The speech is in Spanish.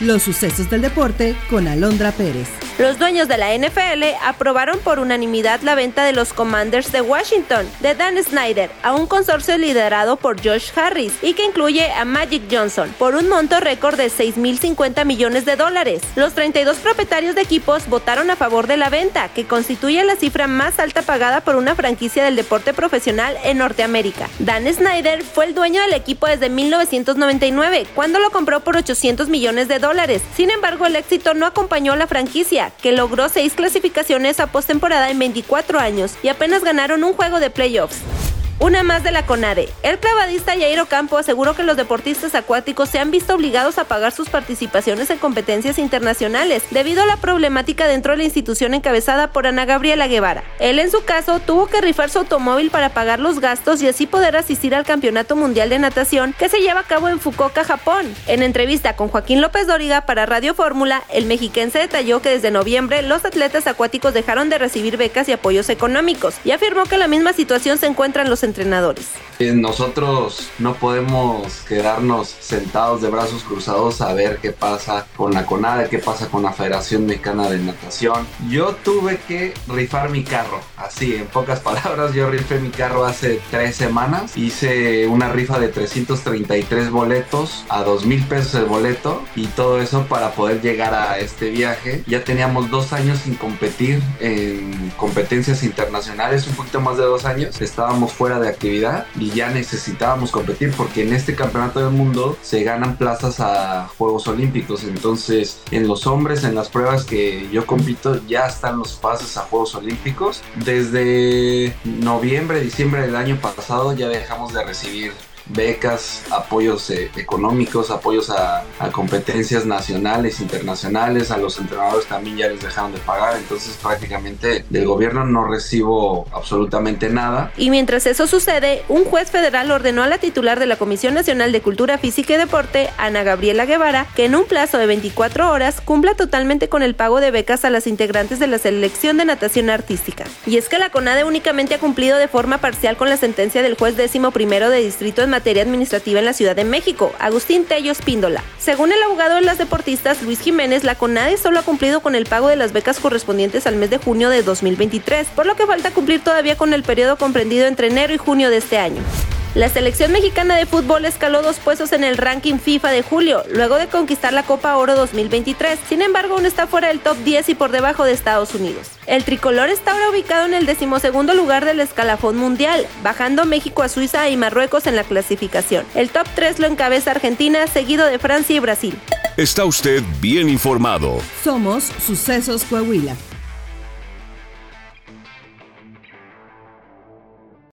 Los sucesos del deporte con Alondra Pérez. Los dueños de la NFL aprobaron por unanimidad la venta de los Commanders de Washington de Dan Snyder a un consorcio liderado por Josh Harris y que incluye a Magic Johnson por un monto récord de 6.050 millones de dólares. Los 32 propietarios de equipos votaron a favor de la venta, que constituye la cifra más alta pagada por una franquicia del deporte profesional en Norteamérica. Dan Snyder fue el dueño del equipo desde 1999, cuando lo compró por 800 millones de dólares. Sin embargo, el éxito no acompañó a la franquicia que logró seis clasificaciones a postemporada en 24 años y apenas ganaron un juego de playoffs. Una más de la CONADE. El clavadista Jairo Campo aseguró que los deportistas acuáticos se han visto obligados a pagar sus participaciones en competencias internacionales debido a la problemática dentro de la institución encabezada por Ana Gabriela Guevara. Él en su caso tuvo que rifar su automóvil para pagar los gastos y así poder asistir al Campeonato Mundial de Natación que se lleva a cabo en Fukuoka, Japón. En entrevista con Joaquín López Dóriga para Radio Fórmula, el mexiquense detalló que desde noviembre los atletas acuáticos dejaron de recibir becas y apoyos económicos y afirmó que la misma situación se encuentra en los entrenadores. Eh, nosotros no podemos quedarnos sentados de brazos cruzados a ver qué pasa con la CONADE, qué pasa con la Federación Mexicana de Natación. Yo tuve que rifar mi carro, así, en pocas palabras, yo rifé mi carro hace tres semanas. Hice una rifa de 333 boletos a 2 mil pesos el boleto y todo eso para poder llegar a este viaje. Ya teníamos dos años sin competir en competencias internacionales, un poquito más de dos años. Estábamos fuera de actividad y ya necesitábamos competir porque en este campeonato del mundo se ganan plazas a Juegos Olímpicos. Entonces, en los hombres, en las pruebas que yo compito, ya están los pases a Juegos Olímpicos. Desde noviembre, diciembre del año pasado ya dejamos de recibir becas, apoyos eh, económicos, apoyos a, competencias nacionales, internacionales, a los entrenadores también ya les dejaron de pagar, entonces prácticamente del gobierno no recibo absolutamente nada. Y mientras eso sucede, un juez federal ordenó a la titular de la Comisión Nacional de Cultura Física y Deporte, Ana Gabriela Guevara, que en un plazo de 24 horas cumpla totalmente con el pago de becas a las integrantes de la selección de natación artística. Y es que la CONADE únicamente ha cumplido de forma parcial con la sentencia del juez décimo primero de distrito en materia administrativa en la Ciudad de México, Agustín Tello Espíndola. Según el abogado de las deportistas, Luis Jiménez, la CONADE solo ha cumplido con el pago de las becas correspondientes al mes de junio de 2023, por lo que falta cumplir todavía con el periodo comprendido entre enero y junio de este año. La selección mexicana de fútbol escaló dos puestos en el ranking FIFA de julio, luego de conquistar la Copa Oro 2023. Sin embargo, aún está fuera del top 10 y por debajo de Estados Unidos. El tricolor está ahora ubicado en el decimosegundo lugar del escalafón mundial, bajando México a Suiza y Marruecos en la clasificación. El top 3 lo encabeza Argentina, seguido de Francia y Brasil. Está usted bien informado. Somos Sucesos Coahuila.